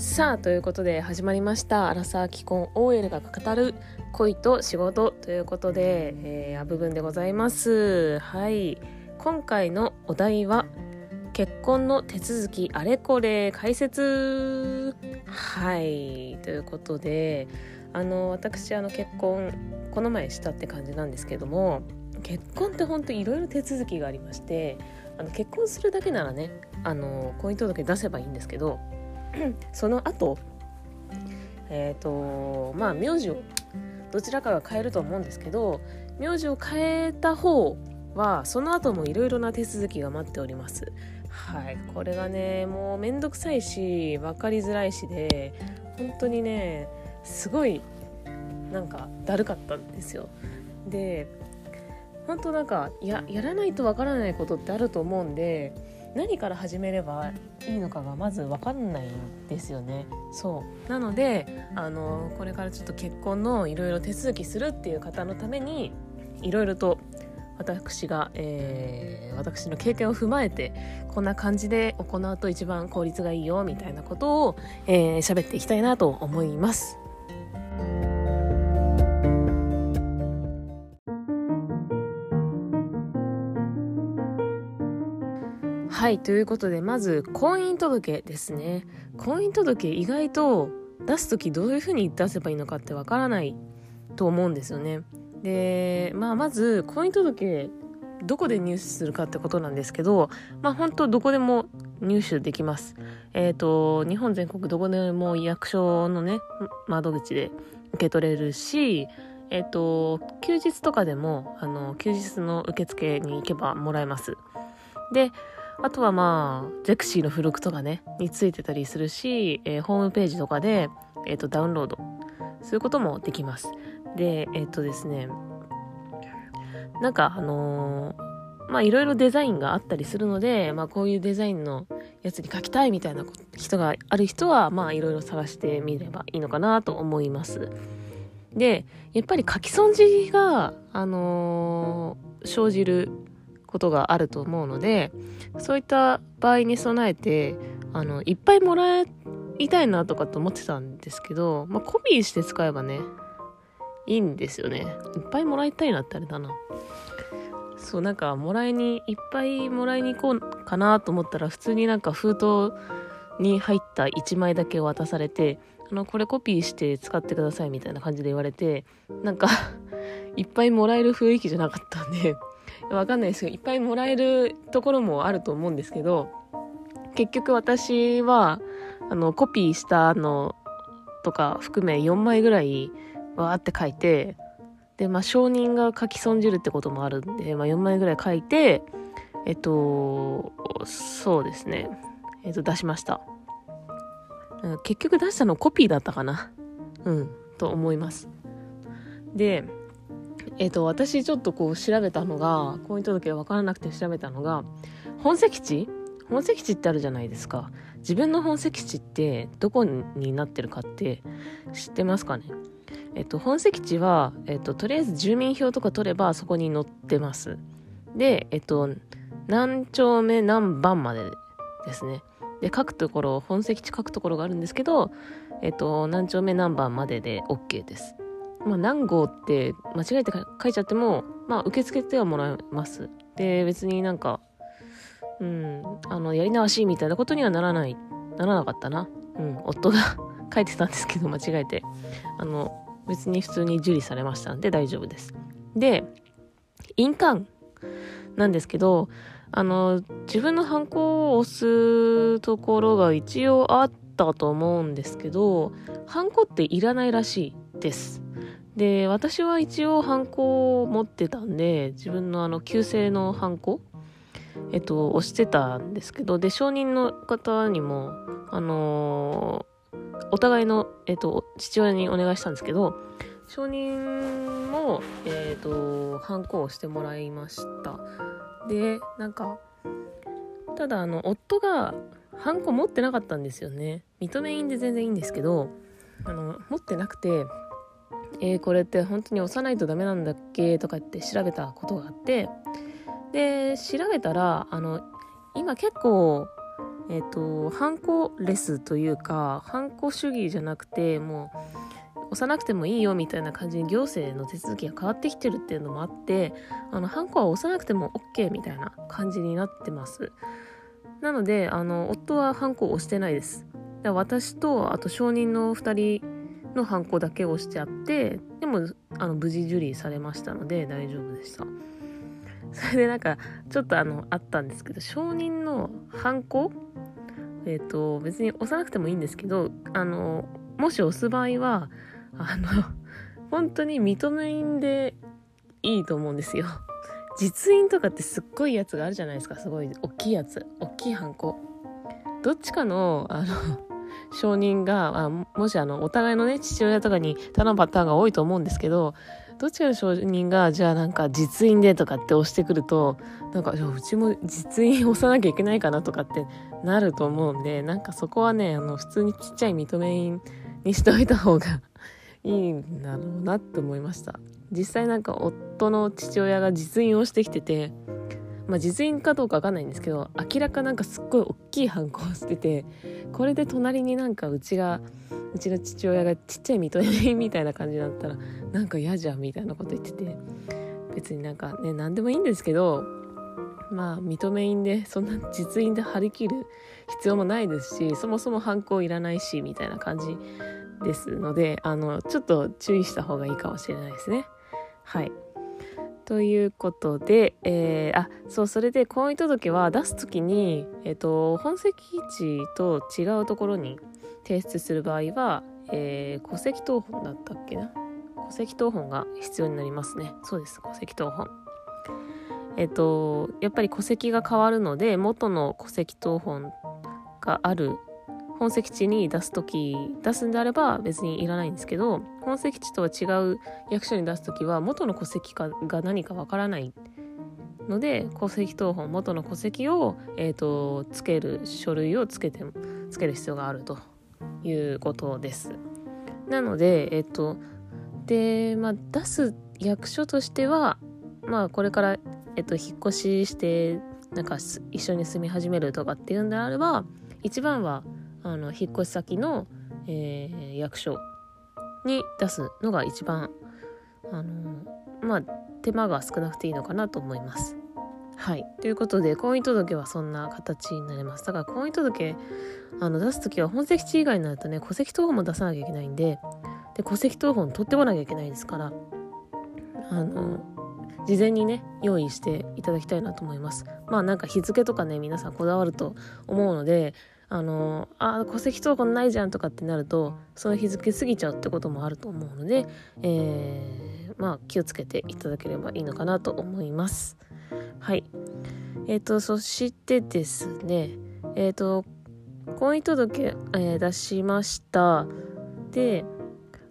さあということで始まりましたアラサー既婚 OL が語る恋と仕事ということで、えー、部分でございます。はい。今回のお題は結婚の手続きあれこれ解説。はい。ということであの私あの結婚この前したって感じなんですけども結婚って本当いろいろ手続きがありましてあの結婚するだけならねあの婚姻届出せばいいんですけど その後えっ、ー、とまあ名字をどちらかが変えると思うんですけど名字を変えた方はその後もいろいろな手続きが待っております。はい。これがねもうめんどくさいし分かりづらいしで本当にねすごいなんかだるかったんですよ。で本当なんかややらないとわからないことってあると思うんで何から始めればいいのかがまず分かんないんですよねそうなのであのこれからちょっと結婚のいろいろ手続きするっていう方のためにいろいろと私が、えー、私の経験を踏まえてこんな感じで行うと一番効率がいいよみたいなことを喋、えー、っていきたいなと思います。はいということでまず婚姻届ですね。婚姻届意外と出す時どういうふうに出せばいいのかってわからないと思うんですよね。でまあまず婚姻届どこで入手するかってことなんですけどまあ本当どこでも入手できます。えっ、ー、と日本全国どこでも役所のね窓口で受け取れるしえっ、と休日とかでもあの休日の受付に行けばもらえます。であとはまあ、ゼクシーの付録とかね、についてたりするし、えー、ホームページとかで、えっ、ー、と、ダウンロードすることもできます。で、えっ、ー、とですね、なんかあのまあいろいろデザインがあったりするので、まあこういうデザインのやつに書きたいみたいな人がある人は、まあいろいろ探してみればいいのかなと思います。で、やっぱり書き損じが、あの生じることがあると思うのでそういった場合に備えてあのいっぱいもらいたいなとかと思ってたんですけど、まあ、コピーして使えばねいいんですよね。いっぱいもらいたいなってあれだな。そうなんかもらいにいっぱいもらいに行こうかなと思ったら普通になんか封筒に入った1枚だけ渡されてあのこれコピーして使ってくださいみたいな感じで言われてなんか いっぱいもらえる雰囲気じゃなかったんでわかんないですけどいっぱいもらえるところもあると思うんですけど結局私はあのコピーしたのとか含め4枚ぐらいわーって書いてでまあ承認が書き損じるってこともあるんで、まあ、4枚ぐらい書いてえっとそうですね。えっと出しました。結局出したのコピーだったかな。うんと思います。でえっ、ー、と、私ちょっとこう調べたのが、婚姻届が分からなくて調べたのが、本籍地？本籍地ってあるじゃないですか。自分の本籍地ってどこになってるかって知ってますかね？えっと、本籍地は、えっと、とりあえず住民票とか取ればそこに載ってます。で、えっと、何丁目何番までですね。で、書くところ、本籍地書くところがあるんですけど、えっと、何丁目何番までで OK です。まあ、何号って間違えて書いちゃっても、まあ、受け付けてはもらえます。で、別になんか、うん、あの、やり直しみたいなことにはならない、ならなかったな。うん、夫が 書いてたんですけど、間違えて。あの、別に普通に受理されましたんで大丈夫です。で、印鑑なんですけど、あの、自分のハンコを押すところが一応あったと思うんですけど、ハンコっていらないらしいです。で、私は一応ハンコを持ってたんで、自分のあの、旧姓のハンコえっと、押してたんですけど、で、承認の方にも、あのー、お互いの、えっと、父親にお願いしたんですけど、承認も、えっと、ハンコをしてもらいました。で、なんか、ただ、あの、夫が、ハンコ持ってなかったんですよね。認め印で全然いいんですけど、あの、持ってなくて、えー、これって本当に押さないとダメなんだっけ？とかって調べたことがあってで調べたらあの今結構えっ、ー、と、ハンコレスというか、ハンコ主義じゃなくて、もう、押さなくてもいいよみたいな感じに行政の手続きが変わってきてるっていうのもあって、あの、ハンコは押さなくても OK みたいな感じになってます。なので、あの、夫はハンコを押してないです。私と、あと証人の2人のハンコだけ押してあって、でも、あの、無事受理されましたので大丈夫でした。それでなんか、ちょっとあの、あったんですけど、証人のハンコ？えっ、ー、と、別に押さなくてもいいんですけど、あの、もし押す場合は、あの、本当に認め印でいいと思うんですよ。実印とかってすっごいやつがあるじゃないですか。すごい大きいやつ。大きいハンコ。どっちかの、あの、承認が、あもしあの、お互いのね、父親とかに頼むパターンが多いと思うんですけど、どっちかの承認が、じゃあなんか実印でとかって押してくると、なんか、うちも実印押さなきゃいけないかなとかってなると思うんで、なんかそこはね、あの、普通にちっちゃい認め印にしておいた方が いいんだろうなって思いました。実際なんか夫の父親が実印をしてきてて、まあ、実印かどうかわかんないんですけど明らかなんかすっごい大きいハンコをしててこれで隣になんかうちがうちの父親がちっちゃい認め印みたいな感じだったらなんか嫌じゃんみたいなこと言ってて別になんかね何でもいいんですけどまあ認め印でそんな実印で張り切る必要もないですしそもそもハンコいらないしみたいな感じですのであのちょっと注意した方がいいかもしれないですねはい。ということで、えー、あ、そう、それで婚姻届は出すときに、えっ、ー、と、本籍地と違うところに提出する場合は、えー、戸籍謄本だったっけな？戸籍謄本が必要になりますね。そうです、戸籍謄本。えっ、ー、と、やっぱり戸籍が変わるので、元の戸籍謄本がある本籍地に出す時出すんであれば別にいらないんですけど本籍地とは違う役所に出す時は元の戸籍かが何かわからないので戸籍謄本元の戸籍を、えーと、つける書類をつけてつける必要があるということです。なのでえっ、ー、とでまあ出す役所としてはまあこれから、え、ー、と、引っ越ししてなんか一緒に住み始めるとかっていうんであれば一番はあの引っ越し先の、えー、役所に出すのが一番あのまあ手間が少なくていいのかなと思います。はい。ということで、婚姻届はそんな形になります。だから婚姻届あの出す時は本籍地以外になるとね、戸籍謄本も出さなきゃいけないんで、で戸籍謄本取ってこなきゃいけないですから、あの、事前にね、用意していただきたいなと思います。まあなんか日付とかね、皆さんこだわると思うので、あのあ戸籍謄本ないじゃんとかってなるとその日付過ぎちゃうってこともあると思うので、えー、まあ気をつけていただければいいのかなと思います。はい。え、ー、とそしてですねえ、ー、と婚姻届、えー、出しました。で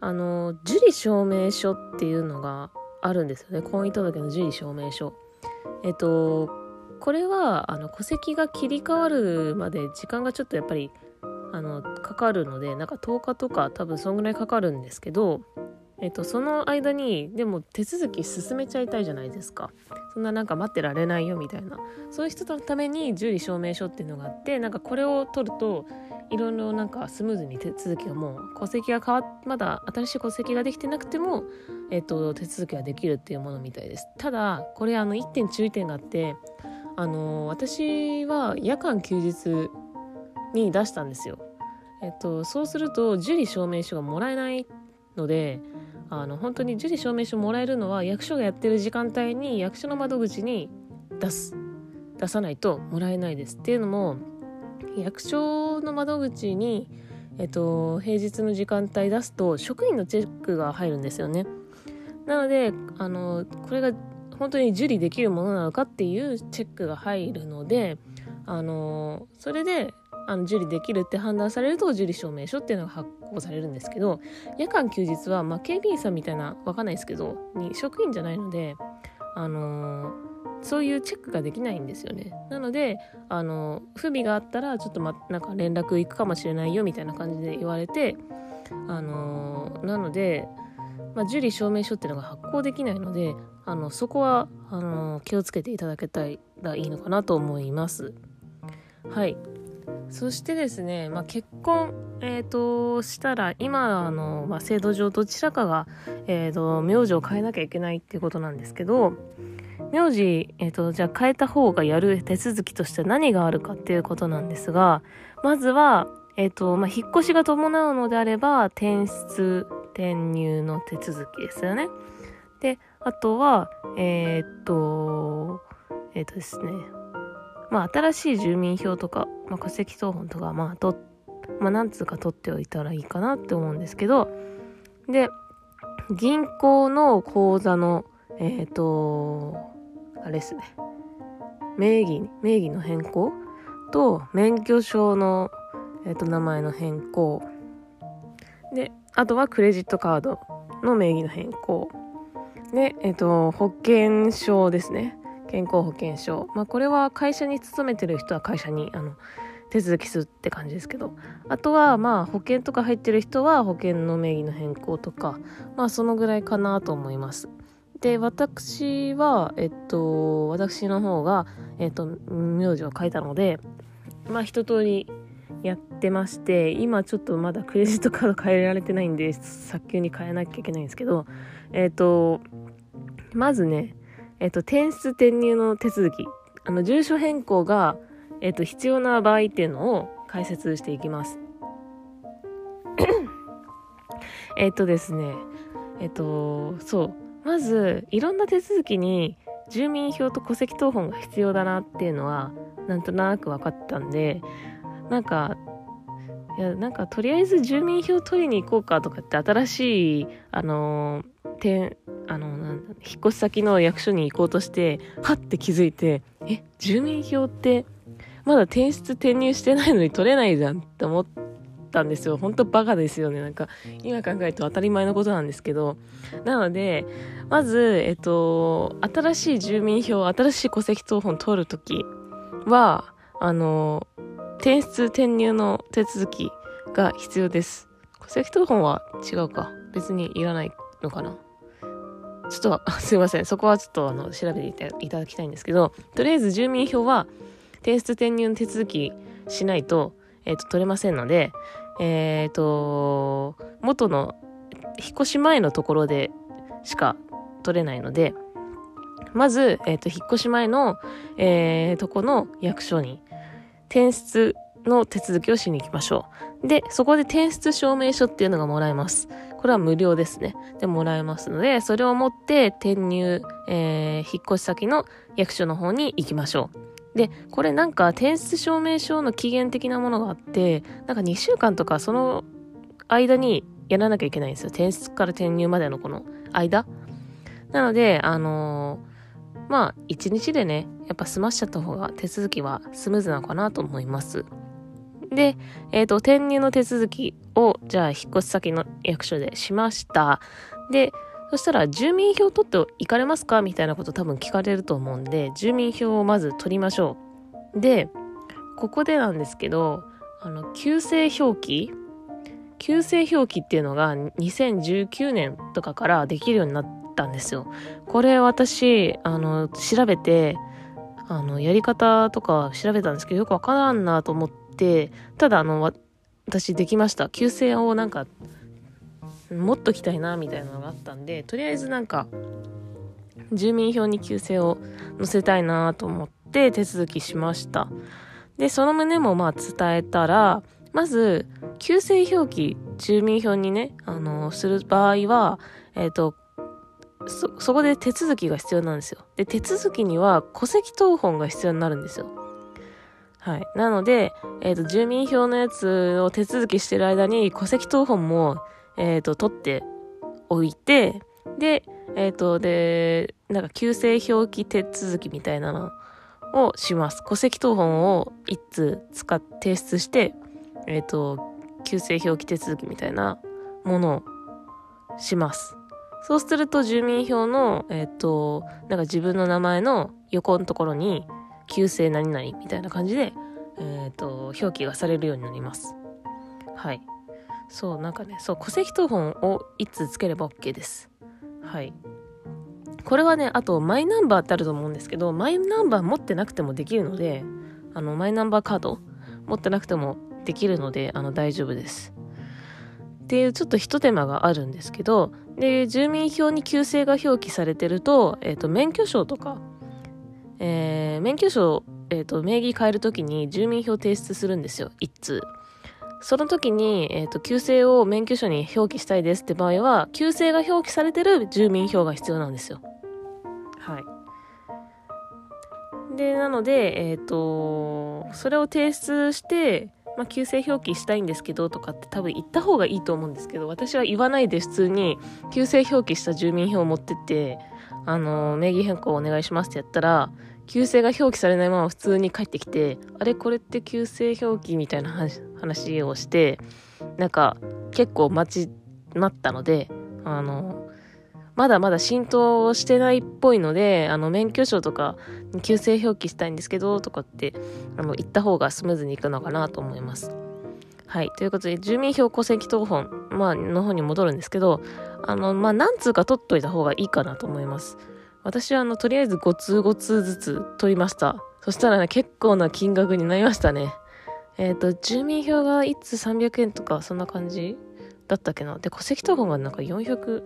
あの受理証明書っていうのがあるんですよね。婚姻届の受理証明書。えっ、とこれはあの戸籍が切り替わるまで時間がちょっとやっぱりあのかかるのでなんか10日とか多分そんぐらいかかるんですけど、えっと、その間にでも手続き進めちゃいたいじゃないですか。そんななんか待ってられないよみたいな。そういう人のために受理証明書っていうのがあってなんかこれを取るといろいろなんかスムーズに手続きがもう戸籍が変わっまだ新しい戸籍ができてなくても、えっと、手続きができるっていうものみたいです。ただこれあの1点注意点があってあの私は夜間休日に出したんですよ。えっと、そうすると受理証明書がもらえないのであの本当に受理証明書もらえるのは役所がやってる時間帯に役所の窓口に出す。出さないともらえないです。っていうのも役所の窓口に、えっと、平日の時間帯出すと職員のチェックが入るんですよね。なのであのこれが本当に受理できるものなのかっていうチェックが入るので、あのそれであの受理できるって判断されると受理証明書っていうのが発行されるんですけど夜間休日は、まあ、警備員さんみたいなわかんないですけどに職員じゃないので、あのそういうチェックができないんですよね。なので、あの不備があったらちょっと、ま、なんか連絡行くかもしれないよみたいな感じで言われて、あのなので、まあ、受理証明書っていうのが発行できないのであのそこはあの気をつけていただけたらいいのかなと思います。はいそしてですね、まあ、結婚、えーと、したら今の、まあ、制度上どちらかが、えーと、名字を変えなきゃいけないっていうことなんですけど名字、えーと、じゃあ変えた方がやる手続きとして何があるかっていうことなんですがまずは、えーとまあ、引っ越しが伴うのであれば転出転入の手続きですよね。であとはえっ、とえっ、とですねまあ、新しい住民票とか、まあ、戸籍謄本とか、まあ、と、まあ、なんつうか取っておいたらいいかなって思うんですけど、で、銀行の口座の、えっ、と、あれですね。名義、名義の変更と、免許証の、えっ、と、名前の変更。で、あとはクレジットカードの名義の変更。で、えっ、と、保険証ですね。健康保険証。まあ、これは会社に勤めてる人は会社に、あの、手続きするって感じですけど。あとは、まあ、保険とか入ってる人は保険の名義の変更とか、まあ、そのぐらいかなと思います。で、私は、えっと、私の方が、えっと、名字を書いたので、まあ、一通りやってまして、今ちょっとまだクレジットカード変えられてないんで、早急に変えなきゃいけないんですけど、えっと、まずね、えっと、転出転入の手続き、あの、住所変更が、えっと、必要な場合っていうのを解説していきます。えっとですね、えっと、そう。まず、いろんな手続きに住民票と戸籍謄本が必要だなっていうのは、なんとなく分かったんで、なんか、いや、なんか、とりあえず住民票取りに行こうかとかって新しい、あのー、あの、引っ越し先の役所に行こうとして、はって気づいて、え、住民票って、まだ転出転入してないのに取れないじゃんって思ったんですよ。ほんとバカですよね。なんか、今考えると当たり前のことなんですけど。なので、まず、えっと、新しい住民票、新しい戸籍謄本取るときは、あの、転出転入の手続きが必要です。戸籍謄本は違うか。別にいらないのかな。ちょっと、すいません。そこはちょっとあの調べていただきたいんですけど、とりあえず住民票は転出転入の手続きしないと、えっ、ー、と、取れませんので、えっ、ー、と、元の引っ越し前のところでしか取れないので、まず、えっ、ー、と、引っ越し前の、えー、とこの役所に転出の手続きをしに行きましょう。で、そこで転出証明書っていうのがもらえます。これは無料ですね。で、もらえますので、それを持って転入、えー、引っ越し先の役所の方に行きましょう。で、これなんか転出証明書の期限的なものがあって、なんか2週間とかその間にやらなきゃいけないんですよ。転出から転入までのこの間。なので、あのー、まあ、1日でね、やっぱ済ましちゃった方が手続きはスムーズなのかなと思います。で、え、ー、と、転入の手続きを、じゃあ、引っ越し先の役所でしました。で、そしたら、住民票取って行かれますかみたいなこと多分聞かれると思うんで、住民票をまず取りましょう。で、ここでなんですけど、あの、旧姓表記旧姓表記っていうのが2019年とかからできるようになったんですよ。これ私、あの、調べて、あの、やり方とか調べたんですけど、よくわからんなと思って、ただあの、私できました。旧姓をなんか、持っときたいな、みたいなのがあったんで、とりあえずなんか、住民票に旧姓を載せたいなと思って手続きしました。で、その旨もまあ伝えたら、まず、旧姓表記、住民票にね、あのする場合は、えっ、ー、と、そ、そこで手続きが必要なんですよ。で、手続きには戸籍謄本が必要になるんですよ。はい。なので、えっ、ー、と、住民票のやつを手続きしてる間に戸籍謄本も、えっ、ー、と、取っておいて、で、えっ、ー、と、で、なんか、旧姓表記手続きみたいなのをします。戸籍謄本を一通使って提出して、えっ、と、旧姓表記手続きみたいなものをします。そうすると住民票の、えっ、と、なんか自分の名前の横のところに、旧姓何々みたいな感じで、えっ、と、表記がされるようになります。はい。そう、なんかね、そう、戸籍謄本を一通つければ OK です。はい。これはね、あと、マイナンバーってあると思うんですけど、マイナンバー持ってなくてもできるので、あの、マイナンバーカード持ってなくてもできるので、あの、大丈夫です。っていうちょっと一手間があるんですけど、で、住民票に旧姓が表記されてると、えっ、ー、と、免許証とか、えー、免許証、えっ、ー、と、名義変えるときに住民票提出するんですよ、一通。その時に、えっ、ー、と、旧姓を免許証に表記したいですって場合は、旧姓が表記されてる住民票が必要なんですよ。はい。で、なので、えっ、ー、と、それを提出して、まあ、旧姓表記したいんですけどとかって多分言った方がいいと思うんですけど、私は言わないで普通に旧姓表記した住民票を持ってって、あの、名義変更お願いしますってやったら、旧姓が表記されないまま普通に帰ってきて、あれこれって旧姓表記みたいな話をして、なんか結構待ち、待ったので、あの、まだまだ浸透してないっぽいので、あの、免許証とか、旧姓表記したいんですけど、とかって、あの、言った方がスムーズにいくのかなと思います。はい。ということで、住民票戸籍謄本、まあ、の方に戻るんですけど、あの、まあ、何通か取っといた方がいいかなと思います。私は、あの、とりあえず5通5通ずつ取りました。そしたらね、結構な金額になりましたね。えっ、ー、と、住民票が1通300円とか、そんな感じだったっけな。で、戸籍謄本がなんか400、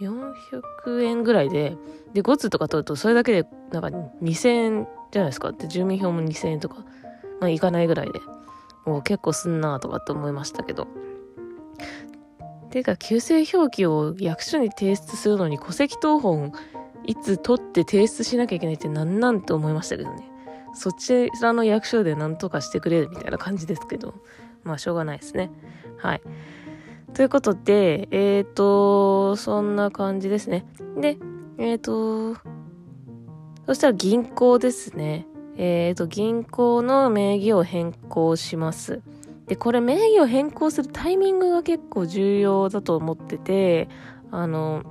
400円ぐらいで、で、5通とか取ると、それだけで、なんか2000円じゃないですか。で、住民票も2000円とか、まあ、いかないぐらいで、もう結構すんなとかって思いましたけど。ていうか、旧姓表記を役所に提出するのに、戸籍謄本、いつ取って提出しなきゃいけないって何なんて思いましたけどね。そちらの役所で何とかしてくれるみたいな感じですけど、まあしょうがないですね。はい。ということで、えっ、ー、と、そんな感じですね。で、えっ、ー、と、そしたら銀行ですね。えっ、ー、と、銀行の名義を変更します。で、これ名義を変更するタイミングが結構重要だと思ってて、あの、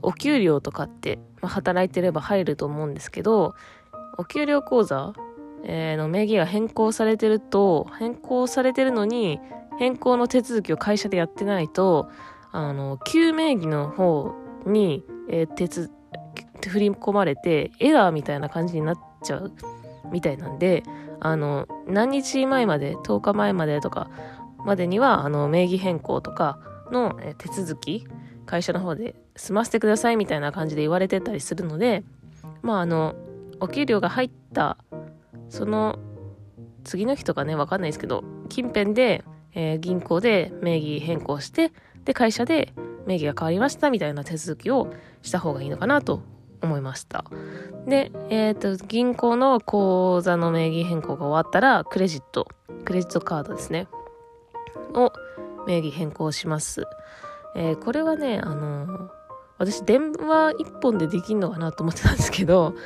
お給料とかって、まあ、働いてれば入ると思うんですけど、お給料口座、えー、の名義が変更されてると、変更されてるのに、変更の手続きを会社でやってないと、あの、旧名義の方に、えー、手つ、振り込まれて、エラーみたいな感じになっちゃうみたいなんで、あの、何日前まで、10日前までとかまでには、あの、名義変更とかの、手続き、会社の方で済ませてくださいみたいな感じで言われてたりするので、まあ、あの、お給料が入った、その、次の日とかね、わかんないですけど、近辺で、えー、銀行で名義変更して、で、会社で名義が変わりましたみたいな手続きをした方がいいのかなと思いました。で、え、ー、と、銀行の口座の名義変更が終わったら、クレジット、クレジットカードですね、を名義変更します。えー、これはね、あのー、私電話一本でできんのかなと思ってたんですけど、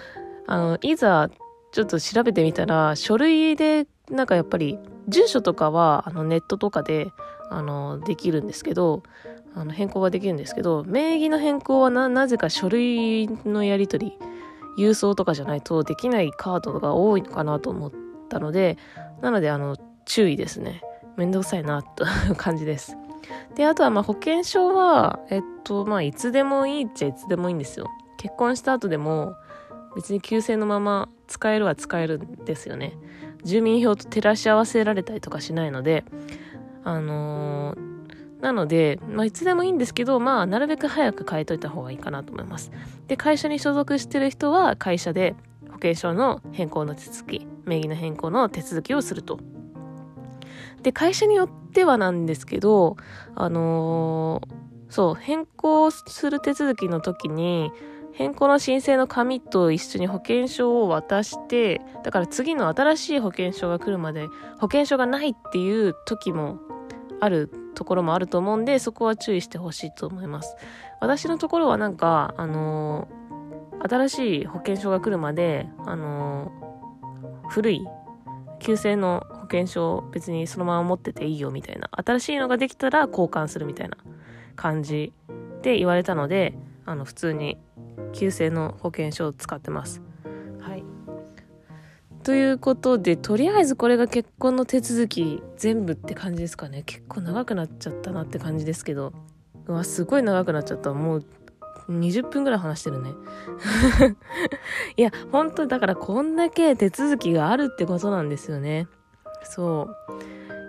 あの、いざちょっと調べてみたら、書類でなんかやっぱり住所とかはあのネットとかであのできるんですけどあの変更ができるんですけど名義の変更はななぜか書類のやり取り郵送とかじゃないとできないカードが多いのかなと思ったのでなのであの注意ですね。めんどくさいなという感じです。であとはまあ保険証はえっとまあいつでもいいっちゃいつでもいいんですよ。結婚した後でも別に旧姓のまま使えるは使えるんですよね。住民票と照らし合わせられたりとかしないので、あのー、なので、まあ、いつでもいいんですけど、まあ、なるべく早く変えといた方がいいかなと思います。で、会社に所属してる人は、会社で保険証の変更の手続き、名義の変更の手続きをすると。で、会社によってはなんですけど、あのー、そう、変更する手続きの時に、変更の申請の紙と一緒に保険証を渡して、だから次の新しい保険証が来るまで保険証がないっていう時もあるところもあると思うんで、そこは注意してほしいと思います。私のところはなんか、あのー、新しい保険証が来るまで、あのー、古い、旧姓の保険証別にそのまま持ってていいよみたいな、新しいのができたら交換するみたいな感じで言われたので、あの、普通に旧姓の保険証を使ってます。はい。ということで、とりあえずこれが結婚の手続き全部って感じですかね。結構長くなっちゃったなって感じですけど。うわ、すごい長くなっちゃった。もう20分ぐらい話してるね。いや、本当だからこんだけ手続きがあるってことなんですよね。そう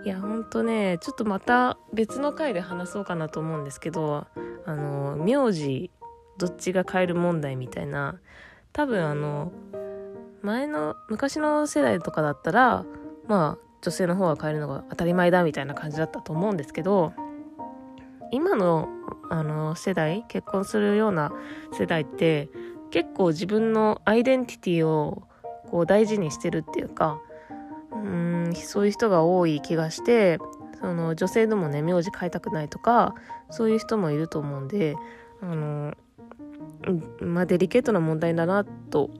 いやほんとねちょっとまた別の回で話そうかなと思うんですけどあの名字どっちが変える問題みたいな。多分あの前の昔の世代とかだったらまあ女性の方が変えるのが当たり前だみたいな感じだったと思うんですけど今のあの世代結婚するような世代って結構自分のアイデンティティをこう大事にしてるっていうかうんそういう人が多い気がしてその女性でもね名字変えたくないとかそういう人もいると思うんであのまあデリケートな問題だなと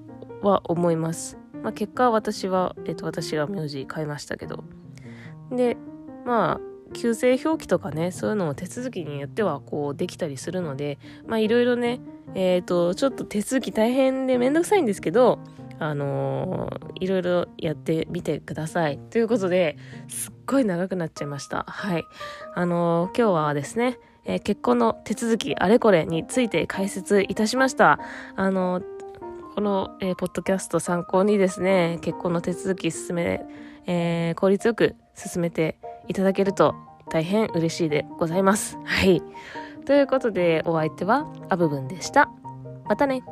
は思います。まあ、結果私は、えっと、私が名字変えましたけど。で、まあ、旧姓表記とかね、そういうのも手続きによってはこうできたりするので、まあいろいろね、えっ、ー、と、ちょっと手続き大変でめんどくさいんですけど、あのー、いろいろやってみてください。ということで、すっごい長くなっちゃいました。はい。あのー、今日はですね、えー、結婚の手続きあれこれについて解説いたしました。あのこの、えー、ポッドキャスト参考にですね、結婚の手続き進め、えー、効率よく進めていただけると大変嬉しいでございます。はい。ということで、お相手はアブブンでした。またね。